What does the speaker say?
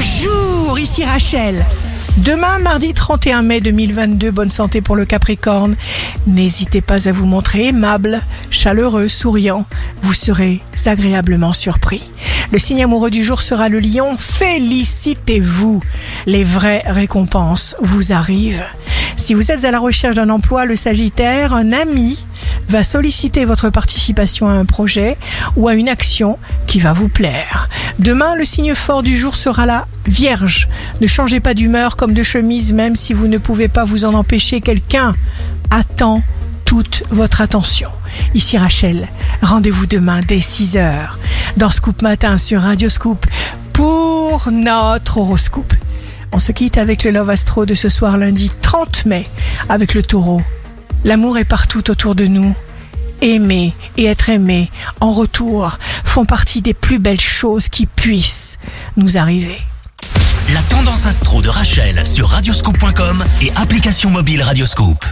Bonjour, ici Rachel. Demain, mardi 31 mai 2022, bonne santé pour le Capricorne. N'hésitez pas à vous montrer aimable, chaleureux, souriant. Vous serez agréablement surpris. Le signe amoureux du jour sera le lion. Félicitez-vous. Les vraies récompenses vous arrivent. Si vous êtes à la recherche d'un emploi, le Sagittaire, un ami va solliciter votre participation à un projet ou à une action qui va vous plaire. Demain, le signe fort du jour sera la Vierge. Ne changez pas d'humeur comme de chemise, même si vous ne pouvez pas vous en empêcher. Quelqu'un attend toute votre attention. Ici Rachel, rendez-vous demain dès 6h dans Scoop Matin sur Radio Scoop pour notre horoscope. On se quitte avec le Love Astro de ce soir lundi 30 mai avec le taureau. L'amour est partout autour de nous. Aimer et être aimé en retour font partie des plus belles choses qui puissent nous arriver. La tendance astro de Rachel sur radioscope.com et application mobile Radioscope.